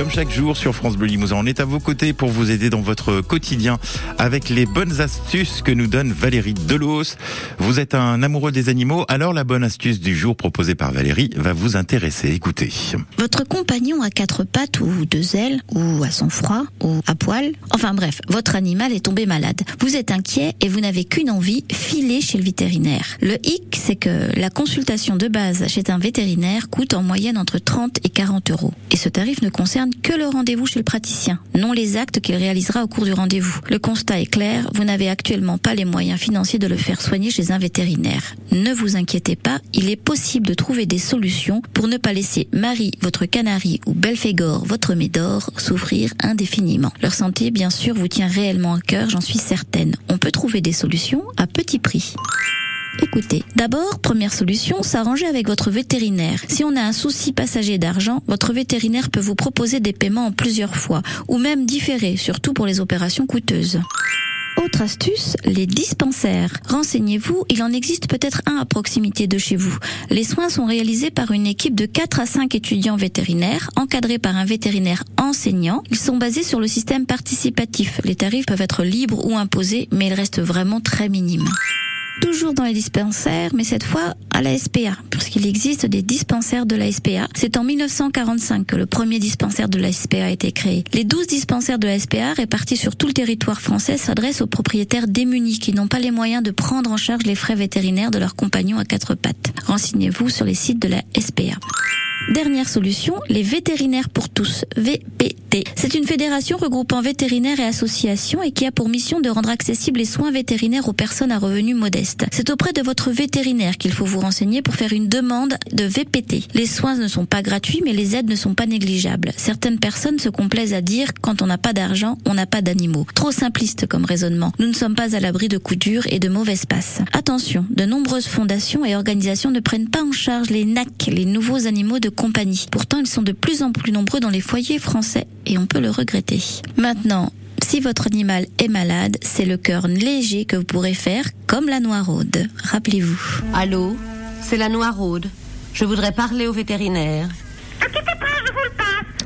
Comme chaque jour sur France Bleu Limousin, on est à vos côtés pour vous aider dans votre quotidien avec les bonnes astuces que nous donne Valérie Delos. Vous êtes un amoureux des animaux, alors la bonne astuce du jour proposée par Valérie va vous intéresser. Écoutez. Votre compagnon a quatre pattes ou deux ailes, ou à sang froid, ou à poil. Enfin bref, votre animal est tombé malade. Vous êtes inquiet et vous n'avez qu'une envie, filer chez le vétérinaire. Le hic, c'est que la consultation de base chez un vétérinaire coûte en moyenne entre 30 et 40 euros. Et ce tarif ne concerne que le rendez-vous chez le praticien, non les actes qu'il réalisera au cours du rendez-vous. Le constat est clair, vous n'avez actuellement pas les moyens financiers de le faire soigner chez un vétérinaire. Ne vous inquiétez pas, il est possible de trouver des solutions pour ne pas laisser Marie, votre canari ou Belphégor, votre médor, souffrir indéfiniment. Leur santé, bien sûr, vous tient réellement à cœur, j'en suis certaine. On peut trouver des solutions à petit prix. Écoutez, d'abord, première solution, s'arranger avec votre vétérinaire. Si on a un souci passager d'argent, votre vétérinaire peut vous proposer des paiements en plusieurs fois, ou même différés, surtout pour les opérations coûteuses. Autre astuce, les dispensaires. Renseignez-vous, il en existe peut-être un à proximité de chez vous. Les soins sont réalisés par une équipe de 4 à 5 étudiants vétérinaires, encadrés par un vétérinaire enseignant. Ils sont basés sur le système participatif. Les tarifs peuvent être libres ou imposés, mais ils restent vraiment très minimes toujours dans les dispensaires, mais cette fois à la SPA, puisqu'il existe des dispensaires de la SPA. C'est en 1945 que le premier dispensaire de la SPA a été créé. Les 12 dispensaires de la SPA répartis sur tout le territoire français s'adressent aux propriétaires démunis qui n'ont pas les moyens de prendre en charge les frais vétérinaires de leurs compagnons à quatre pattes. Renseignez-vous sur les sites de la SPA. Dernière solution, les vétérinaires pour tous, VPT. C'est une fédération regroupant vétérinaires et associations et qui a pour mission de rendre accessibles les soins vétérinaires aux personnes à revenus modestes. C'est auprès de votre vétérinaire qu'il faut vous renseigner pour faire une demande de VPT. Les soins ne sont pas gratuits, mais les aides ne sont pas négligeables. Certaines personnes se complaisent à dire quand on n'a pas d'argent, on n'a pas d'animaux. Trop simpliste comme raisonnement. Nous ne sommes pas à l'abri de coups durs et de mauvaises passes. Attention, de nombreuses fondations et organisations ne prennent pas en charge les NAC, les nouveaux animaux de compagnie. Pourtant, ils sont de plus en plus nombreux dans les foyers français et on peut le regretter. Maintenant, si votre animal est malade, c'est le cœur léger que vous pourrez faire comme la noiraude. Rappelez-vous. Allô C'est la noiraude. Je voudrais parler au vétérinaire.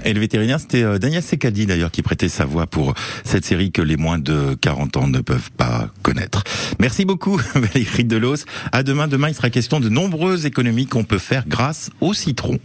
Et le vétérinaire, c'était euh, Daniel Secadi d'ailleurs qui prêtait sa voix pour cette série que les moins de 40 ans ne peuvent pas connaître. Merci beaucoup Valérie Delos. À demain. Demain, il sera question de nombreuses économies qu'on peut faire grâce au citron.